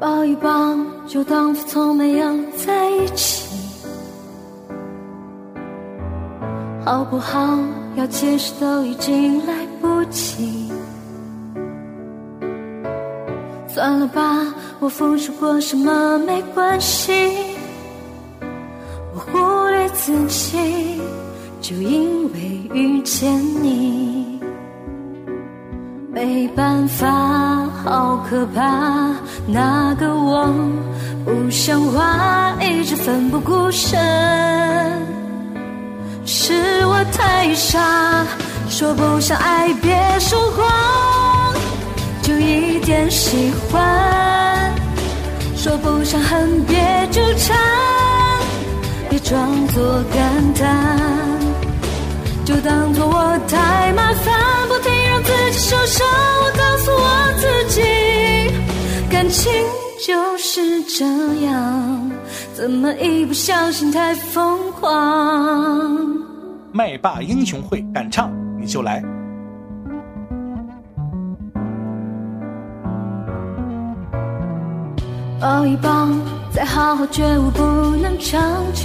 抱一抱，就当作从没有在一起，好不好？要解释都已经来不及。算了吧，我付出过什么没关系，我忽略自己，就因为遇见你。没办法，好可怕，那个我不像话，一直奋不顾身，是我太傻，说不上爱别说谎，就一点喜欢，说不上恨别纠缠，别装作感叹，就当作我太麻烦，不停受伤。我告诉我自己，感情就是这样，怎么一不小心太疯狂？麦霸英雄会敢唱你就来。抱一抱，再好好觉悟不能长久，